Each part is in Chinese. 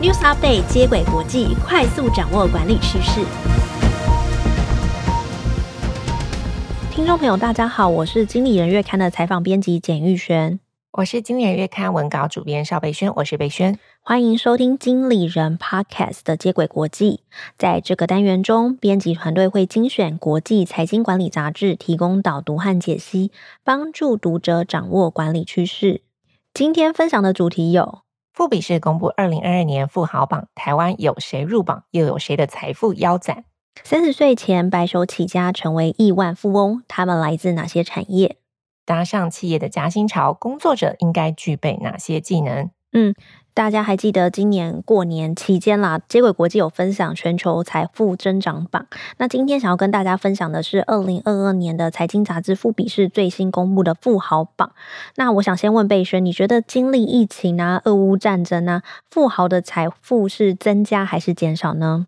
News Update 接轨国际，快速掌握管理趋势。听众朋友，大家好，我是经理人月刊的采访编辑简玉轩，我是经理人月刊文稿主编邵贝萱，我是贝萱，欢迎收听经理人 Podcast 的接轨国际。在这个单元中，编辑团队会精选国际财经管理杂志，提供导读和解析，帮助读者掌握管理趋势。今天分享的主题有。富比士公布二零二二年富豪榜，台湾有谁入榜？又有谁的财富腰斩？三十岁前白手起家成为亿万富翁，他们来自哪些产业？搭上企业的夹心潮，工作者应该具备哪些技能？嗯。大家还记得今年过年期间啦，接轨国际有分享全球财富增长榜。那今天想要跟大家分享的是二零二二年的财经杂志富比士最新公布的富豪榜。那我想先问贝轩，你觉得经历疫情啊、俄乌战争啊，富豪的财富是增加还是减少呢？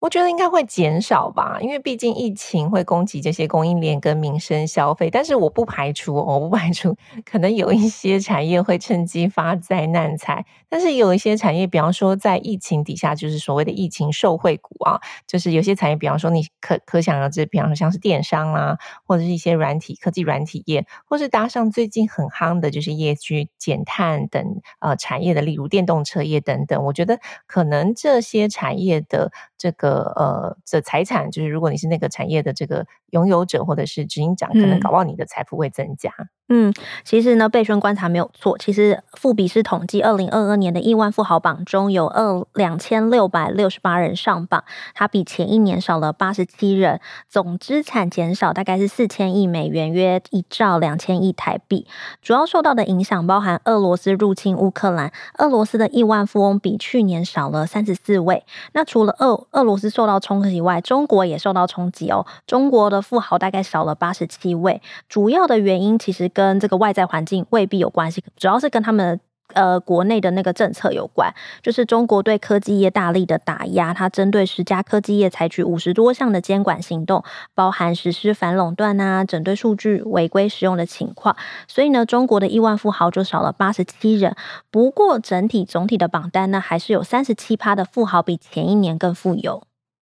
我觉得应该会减少吧，因为毕竟疫情会攻击这些供应链跟民生消费。但是我不排除，我不排除可能有一些产业会趁机发灾难财。但是有一些产业，比方说在疫情底下，就是所谓的疫情受惠股啊，就是有些产业，比方说你可可想而知，比方说像是电商啊，或者是一些软体科技软体业，或是搭上最近很夯的就是业绩减碳等呃产业的，例如电动车业等等。我觉得可能这些产业的这个。呃，这财产就是，如果你是那个产业的这个拥有者或者是执行长，可能搞不好你的财富会增加。嗯，其实呢，贝顺观察没有错。其实富比士统计二零二二年的亿万富豪榜中有二两千六百六十八人上榜，它比前一年少了八十七人，总资产减少大概是四千亿美元，约一兆两千亿台币。主要受到的影响包含俄罗斯入侵乌克兰，俄罗斯的亿万富翁比去年少了三十四位。那除了俄俄罗是受到冲击以外，中国也受到冲击哦，中国的富豪大概少了八十七位，主要的原因其实。跟这个外在环境未必有关系，主要是跟他们呃国内的那个政策有关。就是中国对科技业大力的打压，它针对十家科技业采取五十多项的监管行动，包含实施反垄断啊，整顿数据违规使用的情况。所以呢，中国的亿万富豪就少了八十七人。不过整体总体的榜单呢，还是有三十七趴的富豪比前一年更富有。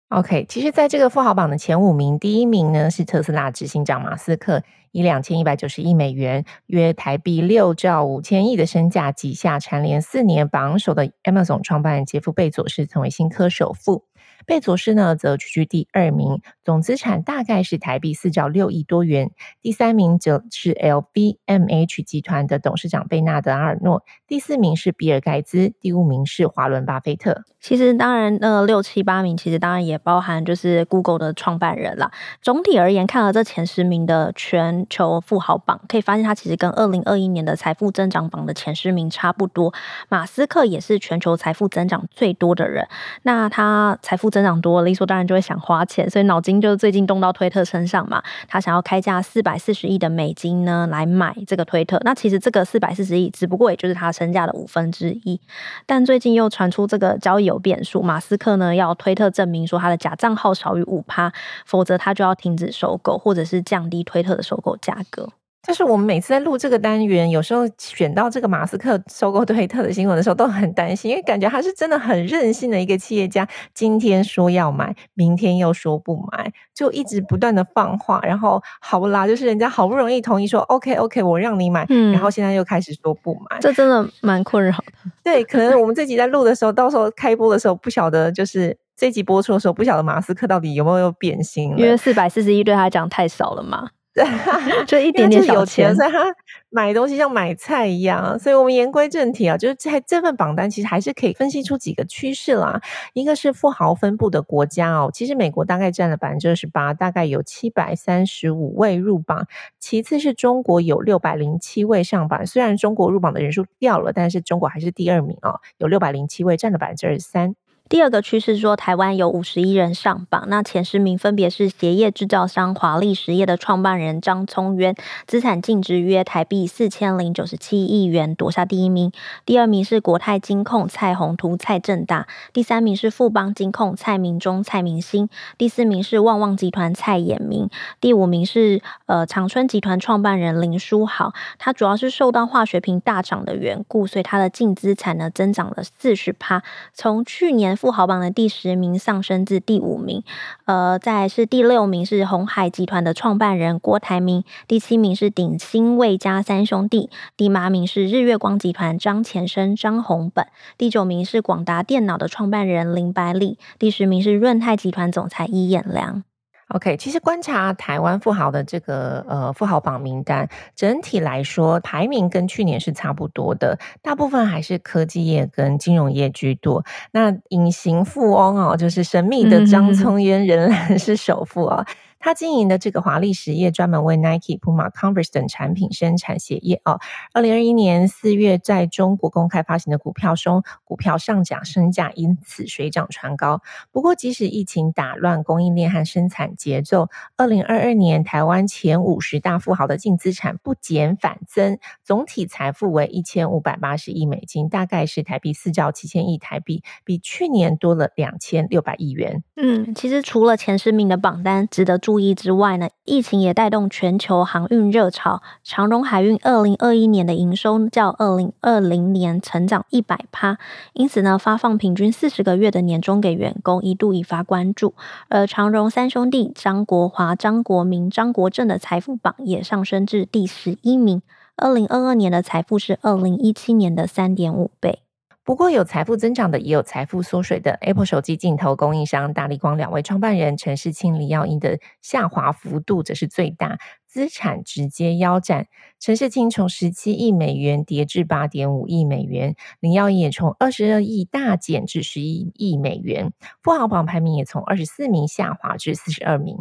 OK，其实在这个富豪榜的前五名，第一名呢是特斯拉执行长马斯克，以两千一百九十亿美元（约台币六兆五千亿）的身价，挤下蝉联四年榜首的 Amazon 创办人杰夫贝佐斯，成为新科首富。贝佐斯呢，则屈居第二名，总资产大概是台币四兆六亿多元。第三名则是 LVMH 集团的董事长贝纳德·阿尔诺，第四名是比尔·盖茨，第五名是华伦·巴菲特。其实，当然，呃，六七八名其实当然也包含就是 Google 的创办人啦。总体而言，看了这前十名的全球富豪榜，可以发现它其实跟二零二一年的财富增长榜的前十名差不多。马斯克也是全球财富增长最多的人，那他财富增长多了，理所当然就会想花钱，所以脑筋就是最近动到推特身上嘛。他想要开价四百四十亿的美金呢，来买这个推特。那其实这个四百四十亿，只不过也就是他身价的五分之一。但最近又传出这个交易有变数，马斯克呢要推特证明说他的假账号少于五趴，否则他就要停止收购，或者是降低推特的收购价格。就是我们每次在录这个单元，有时候选到这个马斯克收购推特的新闻的时候，都很担心，因为感觉他是真的很任性的一个企业家。今天说要买，明天又说不买，就一直不断的放话。然后好不啦，就是人家好不容易同意说 OK OK，我让你买，嗯，然后现在又开始说不买，这真的蛮困扰的。对，可能我们这集在录的时候，到时候开播的时候，不晓得就是这集播出的时候，不晓得马斯克到底有没有变心了，因为四百四十一对他讲太少了嘛。就一点点小钱，所以他买东西像买菜一样。所以我们言归正题啊，就是在这份榜单其实还是可以分析出几个趋势啦。一个是富豪分布的国家哦，其实美国大概占了百分之二十八，大概有七百三十五位入榜。其次是中国有六百零七位上榜，虽然中国入榜的人数掉了，但是中国还是第二名哦，有六百零七位，占了百分之二十三。第二个趋势说，台湾有五十一人上榜，那前十名分别是鞋业制造商华丽实业的创办人张聪渊，资产净值约台币四千零九十七亿元，夺下第一名。第二名是国泰金控蔡宏图蔡正大，第三名是富邦金控蔡明忠蔡明兴，第四名是旺旺集团蔡衍明，第五名是呃长春集团创办人林书豪。他主要是受到化学品大涨的缘故，所以他的净资产呢增长了四十趴，从去年。富豪榜的第十名上升至第五名，呃，再是第六名是鸿海集团的创办人郭台铭，第七名是鼎新魏家三兄弟，第八名是日月光集团张前生张宏本，第九名是广达电脑的创办人林百里，第十名是润泰集团总裁易彦良。OK，其实观察台湾富豪的这个呃富豪榜名单，整体来说排名跟去年是差不多的，大部分还是科技业跟金融业居多。那隐形富翁哦，就是神秘的张聪渊仍然 是首富啊、哦。他经营的这个华丽实业专门为 Nike、Puma、Converse 等产品生产鞋业哦。二零二一年四月在中国公开发行的股票中，股票上涨，身价因此水涨船高。不过，即使疫情打乱供应链和生产节奏，二零二二年台湾前五十大富豪的净资产不减反增，总体财富为一千五百八十亿美金，大概是台币四兆七千亿台币，比去年多了两千六百亿元。嗯，其实除了前十名的榜单值得注意之外呢，疫情也带动全球航运热潮。长荣海运二零二一年的营收较二零二零年成长一百趴，因此呢，发放平均四十个月的年终给员工，一度引发关注。而长荣三兄弟张国华、张国民、张国正的财富榜也上升至第十一名。二零二二年的财富是二零一七年的三点五倍。不过，有财富增长的，也有财富缩水的。Apple 手机镜头供应商大立光两位创办人陈世清、李耀英的下滑幅度则是最大，资产直接腰斩。陈世清从十七亿美元跌至八点五亿美元，李耀英也从二十二亿大减至十一亿美元。富豪榜排名也从二十四名下滑至四十二名。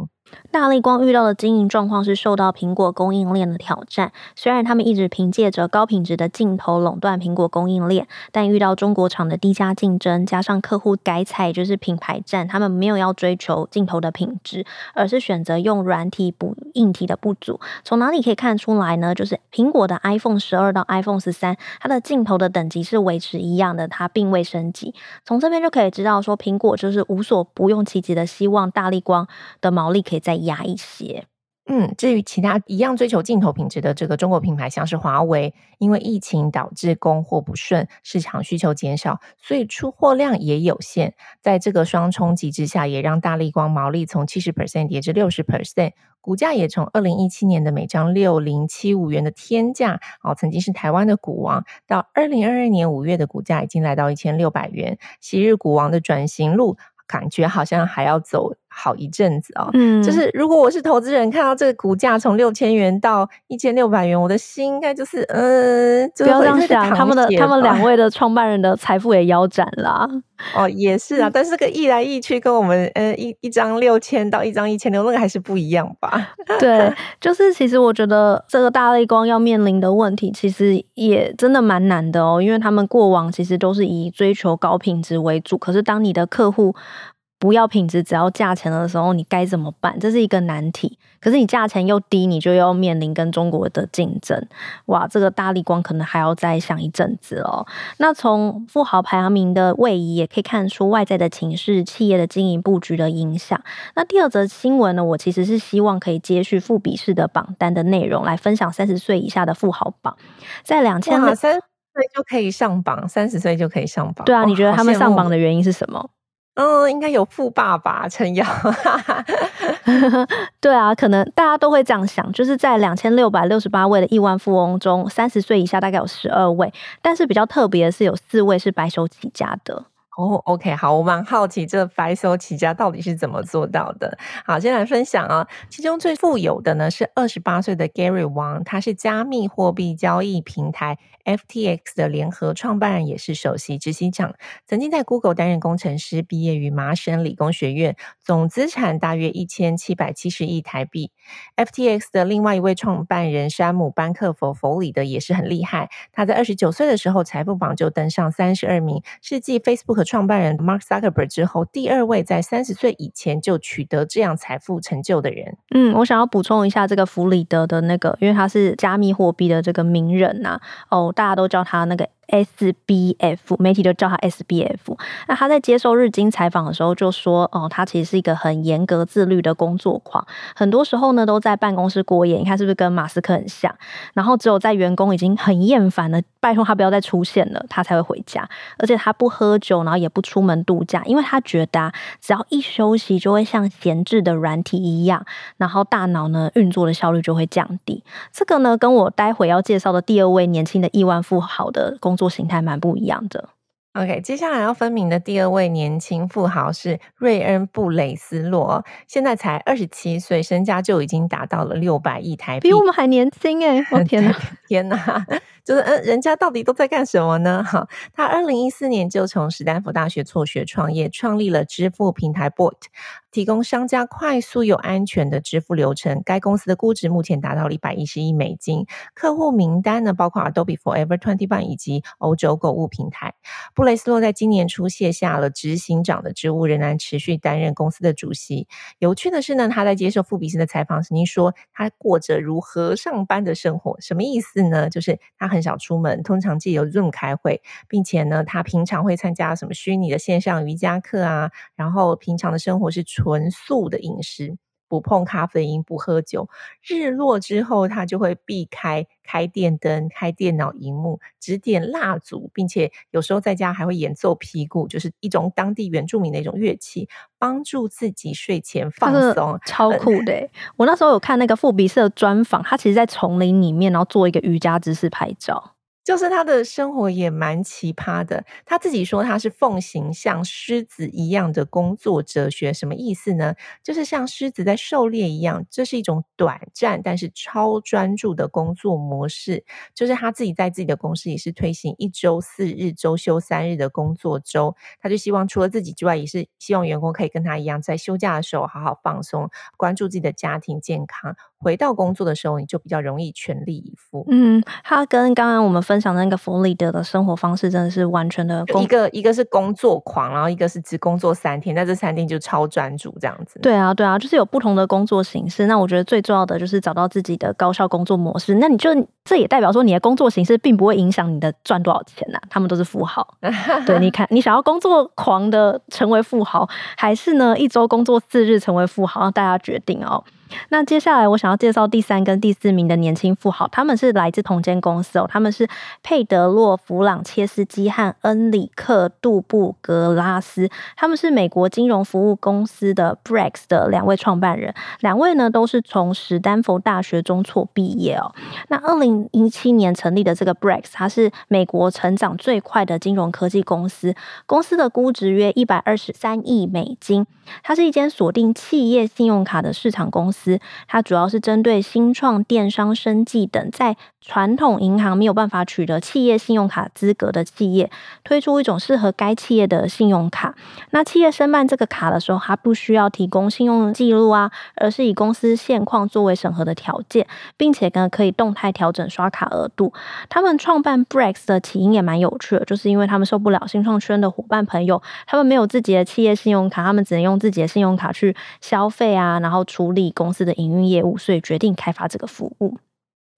大立光遇到的经营状况是受到苹果供应链的挑战。虽然他们一直凭借着高品质的镜头垄断苹果供应链，但遇到中国厂的低价竞争，加上客户改采就是品牌战，他们没有要追求镜头的品质，而是选择用软体补硬体的不足。从哪里可以看出来呢？就是苹果的 iPhone 十二到 iPhone 十三，它的镜头的等级是维持一样的，它并未升级。从这边就可以知道，说苹果就是无所不用其极的希望大立光的毛利可以。再压一些。嗯，至于其他一样追求镜头品质的这个中国品牌，像是华为，因为疫情导致供货不顺，市场需求减少，所以出货量也有限。在这个双冲击之下，也让大立光毛利从七十 percent 跌至六十 percent，股价也从二零一七年的每张六零七五元的天价，哦，曾经是台湾的股王，到二零二二年五月的股价已经来到一千六百元，昔日股王的转型路，感觉好像还要走好一阵子哦。嗯，就是如果我是投资人，看到这个股价从六千元到一千六百元，我的心应该就是嗯，不要这样想。他们的他们两位的创办人的财富也腰斩了。哦，也是啊，但是个一来一去，跟我们呃一一张六千到一张一千六，那个还是不一样吧？对，就是其实我觉得这个大类光要面临的问题，其实也真的蛮难的哦，因为他们过往其实都是以追求高品质为主，可是当你的客户。不要品质，只要价钱的时候，你该怎么办？这是一个难题。可是你价钱又低，你就要面临跟中国的竞争。哇，这个大力光可能还要再想一阵子哦。那从富豪排行名的位移，也可以看出外在的情势、企业的经营布局的影响。那第二则新闻呢，我其实是希望可以接续富比士的榜单的内容，来分享三十岁以下的富豪榜。在两千三岁就可以上榜，三十岁就可以上榜。对啊，你觉得他们上榜的原因是什么？嗯，应该有富爸爸撑腰。对啊，可能大家都会这样想，就是在两千六百六十八位的亿万富翁中，三十岁以下大概有十二位，但是比较特别的是，有四位是白手起家的。哦、，OK，好，我蛮好奇这白手起家到底是怎么做到的。好，先来分享啊，其中最富有的呢是二十八岁的 Gary Wang，他是加密货币交易平台 FTX 的联合创办人，也是首席执行长。曾经在 Google 担任工程师，毕业于麻省理工学院，总资产大约一千七百七十亿台币。FTX 的另外一位创办人山姆班克佛弗里德也是很厉害，他在二十九岁的时候财富榜就登上三十二名，是继 Facebook 创办人 Mark Zuckerberg 之后，第二位在三十岁以前就取得这样财富成就的人。嗯，我想要补充一下这个弗里德的那个，因为他是加密货币的这个名人呐、哦，大家都叫他那个。SBF 媒体都叫他 SBF。那他在接受日经采访的时候就说：“哦，他其实是一个很严格自律的工作狂，很多时候呢都在办公室过夜。你看是不是跟马斯克很像？然后只有在员工已经很厌烦了，拜托他不要再出现了，他才会回家。而且他不喝酒，然后也不出门度假，因为他觉得啊，只要一休息，就会像闲置的软体一样，然后大脑呢运作的效率就会降低。这个呢，跟我待会要介绍的第二位年轻的亿万富豪的工。工作形态蛮不一样的。OK，接下来要分明的第二位年轻富豪是瑞恩·布雷斯洛，现在才二十七岁，身家就已经达到了六百亿台币，比我们还年轻哎！我 天哪，天哪！就是嗯，人家到底都在干什么呢？哈，他二零一四年就从史丹福大学辍学创业，创立了支付平台 Bolt，提供商家快速又安全的支付流程。该公司的估值目前达到了一百一十亿美金，客户名单呢包括 Adobe Forever Twenty One 以及欧洲购物平台。布雷斯洛在今年初卸下了执行长的职务，仍然持续担任公司的主席。有趣的是呢，他在接受富比士的采访时，您说他过着如和尚般的生活，什么意思四呢？就是他。很少出门，通常借由 Zoom 开会，并且呢，他平常会参加什么虚拟的线上瑜伽课啊，然后平常的生活是纯素的饮食，不碰咖啡因，不喝酒。日落之后，他就会避开开电灯、开电脑荧幕，只点蜡烛，并且有时候在家还会演奏皮鼓，就是一种当地原住民的一种乐器，帮助自己睡前放松，超酷的、欸。我那时候有看那个富比士的专访，他其实在丛林里面，然后做一个瑜伽姿势拍照。就是他的生活也蛮奇葩的。他自己说他是奉行像狮子一样的工作哲学，什么意思呢？就是像狮子在狩猎一样，这是一种短暂但是超专注的工作模式。就是他自己在自己的公司也是推行一周四日、周休三日的工作周。他就希望除了自己之外，也是希望员工可以跟他一样，在休假的时候好好放松，关注自己的家庭健康。回到工作的时候，你就比较容易全力以赴。嗯，他跟刚刚我们分享的那个弗里德的生活方式真的是完全的工，一个一个是工作狂，然后一个是只工作三天，在这三天就超专注这样子。对啊，对啊，就是有不同的工作形式。那我觉得最重要的就是找到自己的高效工作模式。那你就这也代表说，你的工作形式并不会影响你的赚多少钱呐、啊。他们都是富豪。对，你看，你想要工作狂的成为富豪，还是呢一周工作四日成为富豪？让大家决定哦。那接下来我想要介绍第三跟第四名的年轻富豪，他们是来自同间公司哦，他们是佩德洛·弗朗切斯基和恩里克·杜布格拉斯，他们是美国金融服务公司的 Brex 的两位创办人，两位呢都是从史丹佛大学中辍毕业哦。那二零一七年成立的这个 Brex，它是美国成长最快的金融科技公司，公司的估值约一百二十三亿美金，它是一间锁定企业信用卡的市场公司。它主要是针对新创、电商、生计等在传统银行没有办法取得企业信用卡资格的企业，推出一种适合该企业的信用卡。那企业申办这个卡的时候，它不需要提供信用记录啊，而是以公司现况作为审核的条件，并且呢可以动态调整刷卡额度。他们创办 Brex 的起因也蛮有趣的，就是因为他们受不了新创圈的伙伴朋友，他们没有自己的企业信用卡，他们只能用自己的信用卡去消费啊，然后处理公公司的营运业务，所以决定开发这个服务。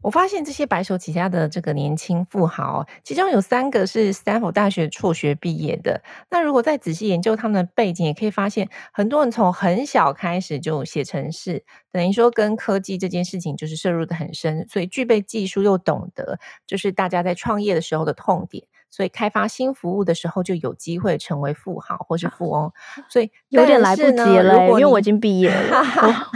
我发现这些白手起家的这个年轻富豪，其中有三个是斯坦福大学辍学毕业的。那如果再仔细研究他们的背景，也可以发现很多人从很小开始就写程式，等于说跟科技这件事情就是涉入得很深，所以具备技术又懂得，就是大家在创业的时候的痛点。所以开发新服务的时候就有机会成为富豪或是富翁，所以有点来不及了，因为我已经毕业了，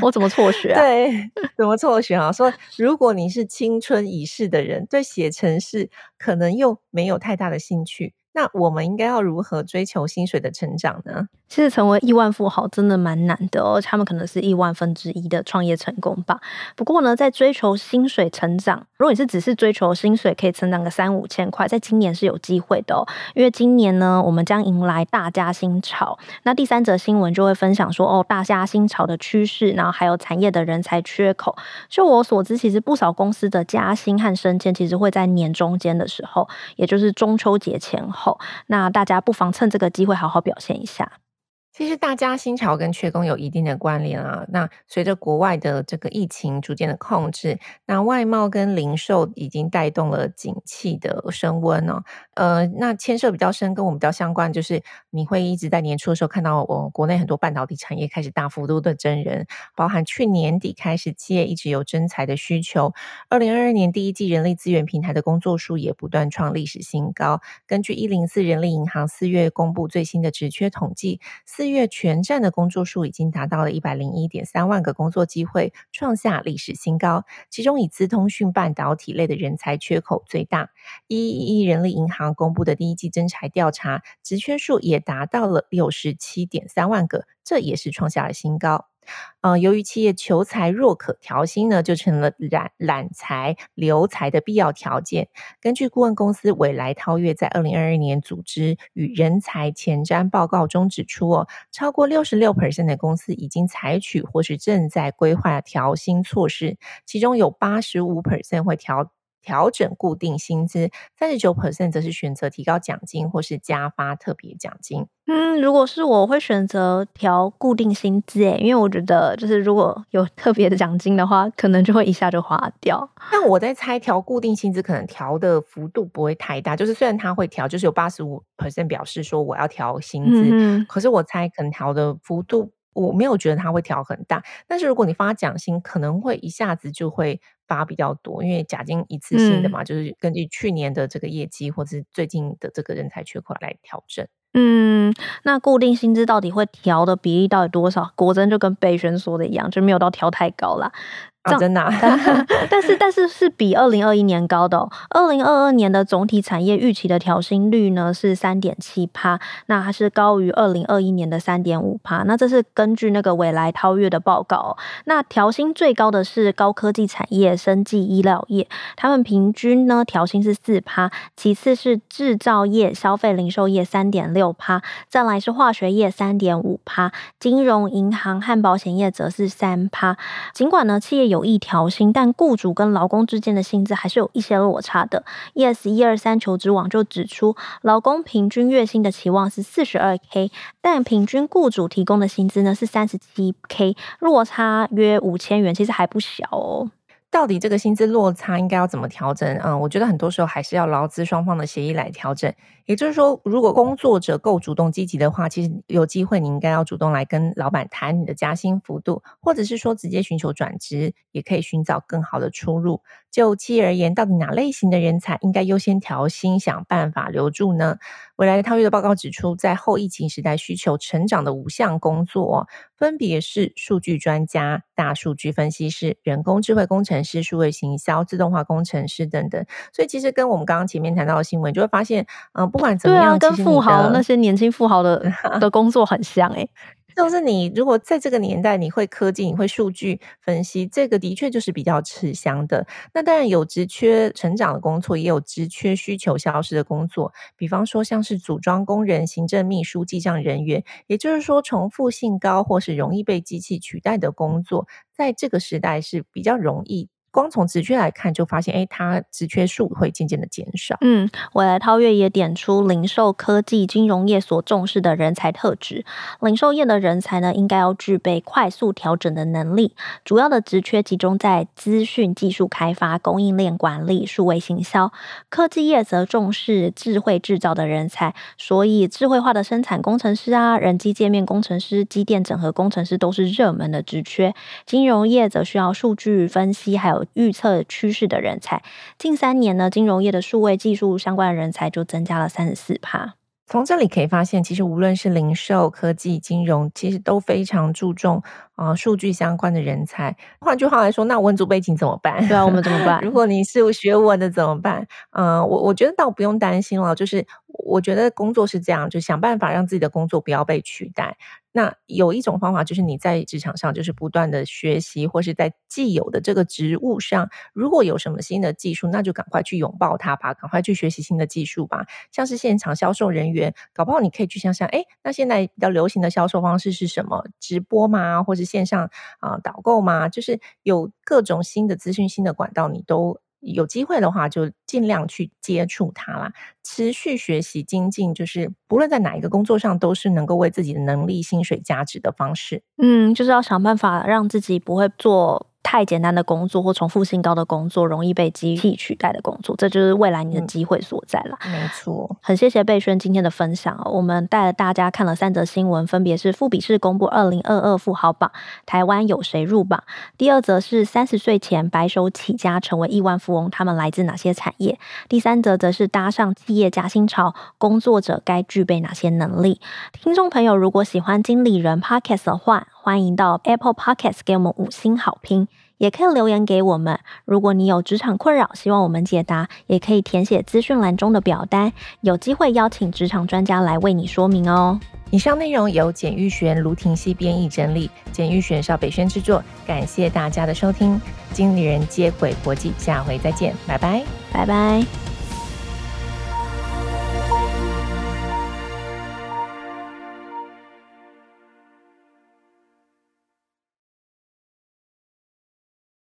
我，我怎么辍学啊？对，怎么辍学啊？说如果你是青春已逝的人，对写程式可能又没有太大的兴趣。那我们应该要如何追求薪水的成长呢？其实成为亿万富豪真的蛮难的哦，他们可能是亿万分之一的创业成功吧。不过呢，在追求薪水成长，如果你是只是追求薪水可以成长个三五千块，在今年是有机会的哦。因为今年呢，我们将迎来大加薪潮。那第三则新闻就会分享说，哦，大加薪潮的趋势，然后还有产业的人才缺口。就我所知，其实不少公司的加薪和升迁，其实会在年中间的时候，也就是中秋节前后。那大家不妨趁这个机会好好表现一下。其实大家新潮跟缺工有一定的关联啊。那随着国外的这个疫情逐渐的控制，那外贸跟零售已经带动了景气的升温哦。呃，那牵涉比较深，跟我们比较相关，就是你会一直在年初的时候看到，我国内很多半导体产业开始大幅度的增人，包含去年底开始，企业一直有增才的需求。二零二二年第一季人力资源平台的工作数也不断创历史新高。根据一零四人力银行四月公布最新的职缺统计，四月全站的工作数已经达到了一百零一点三万个工作机会，创下历史新高。其中以资通讯半导体类的人才缺口最大。一一一人力银行公布的第一季增才调查，职缺数也达到了六十七点三万个，这也是创下了新高。呃，由于企业求才若渴，调薪呢就成了揽揽才留才的必要条件。根据顾问公司未来超越在二零二二年组织与人才前瞻报告中指出，哦，超过六十六 percent 的公司已经采取或是正在规划调薪措施，其中有八十五 percent 会调。调整固定薪资，三十九 percent 则是选择提高奖金或是加发特别奖金。嗯，如果是我，我会选择调固定薪资，诶，因为我觉得就是如果有特别的奖金的话，可能就会一下就花掉。但我在猜，调固定薪资可能调的幅度不会太大，就是虽然他会调，就是有八十五 percent 表示说我要调薪资，嗯，可是我猜可能调的幅度。我没有觉得它会调很大，但是如果你发奖薪，可能会一下子就会发比较多，因为奖金一次性的嘛，嗯、就是根据去年的这个业绩或者是最近的这个人才缺口来调整。嗯，那固定薪资到底会调的比例到底多少？果真就跟贝轩说的一样，就没有到调太高啦。啊，真的，啊，但 是但是是比二零二一年高的哦。二零二二年的总体产业预期的调薪率呢是三点七趴，那它是高于二零二一年的三点五趴。那这是根据那个未来超越的报告哦。那调薪最高的是高科技产业、生技医疗业，他们平均呢调薪是四趴，其次是制造业、消费零售业三点六趴，再来是化学业三点五趴，金融、银行和保险业则是三趴。尽管呢企业有一条薪，但雇主跟劳工之间的薪资还是有一些落差的。ES 一二三求职网就指出，劳工平均月薪的期望是四十二 k，但平均雇主提供的薪资呢是三十七 k，落差约五千元，其实还不小哦。到底这个薪资落差应该要怎么调整？嗯，我觉得很多时候还是要劳资双方的协议来调整。也就是说，如果工作者够主动积极的话，其实有机会你应该要主动来跟老板谈你的加薪幅度，或者是说直接寻求转职，也可以寻找更好的出路。就企业而言，到底哪类型的人才应该优先调薪，想办法留住呢？未来韬越的报告指出，在后疫情时代需求成长的五项工作，分别是数据专家、大数据分析师、人工智慧工程师、数位行销、自动化工程师等等。所以，其实跟我们刚刚前面谈到的新闻，就会发现，嗯，不管怎么样，啊、跟富豪那些年轻富豪的 的工作很像诶、欸就是你，如果在这个年代，你会科技，你会数据分析，这个的确就是比较吃香的。那当然有职缺成长的工作，也有职缺需求消失的工作。比方说，像是组装工人、行政秘书、记账人员，也就是说重复性高或是容易被机器取代的工作，在这个时代是比较容易。光从职缺来看，就发现，哎，它职缺数会渐渐的减少。嗯，纬来韬越也点出零售、科技、金融业所重视的人才特质。零售业的人才呢，应该要具备快速调整的能力。主要的职缺集中在资讯技术开发、供应链管理、数位行销。科技业则重视智慧制造的人才，所以智慧化的生产工程师啊、人机界面工程师、机电整合工程师都是热门的职缺。金融业则需要数据分析，还有预测趋势的人才，近三年呢，金融业的数位技术相关的人才就增加了三十四趴。从这里可以发现，其实无论是零售、科技、金融，其实都非常注重啊、呃、数据相关的人才。换句话来说，那文组背景怎么办？对啊，我们怎么办？如果你是学文的怎么办？嗯、呃，我我觉得倒不用担心了，就是我觉得工作是这样，就想办法让自己的工作不要被取代。那有一种方法，就是你在职场上就是不断的学习，或是在既有的这个职务上，如果有什么新的技术，那就赶快去拥抱它吧，赶快去学习新的技术吧。像是现场销售人员，搞不好你可以去想想，哎，那现在比较流行的销售方式是什么？直播吗？或是线上啊、导购吗？就是有各种新的资讯、新的管道，你都有机会的话，就尽量去接触它啦。持续学习精进，就是不论在哪一个工作上，都是能够为自己的能力、薪水加值的方式。嗯，就是要想办法让自己不会做。太简单的工作或重复性高的工作，容易被机器取代的工作，这就是未来你的机会所在了。嗯，没错，很谢谢贝轩今天的分享。我们带了大家看了三则新闻，分别是富比士公布二零二二富豪榜，台湾有谁入榜？第二则是三十岁前白手起家成为亿万富翁，他们来自哪些产业？第三则则是搭上企业加薪潮，工作者该具备哪些能力？听众朋友，如果喜欢经理人 Podcast 的话，欢迎到 Apple Podcast 给我们五星好评，也可以留言给我们。如果你有职场困扰，希望我们解答，也可以填写资讯栏中的表单，有机会邀请职场专家来为你说明哦。以上内容由简玉璇、卢婷熙编译整理，简玉璇、邵北轩制作。感谢大家的收听，经理人接轨国际，下回再见，拜拜，拜拜。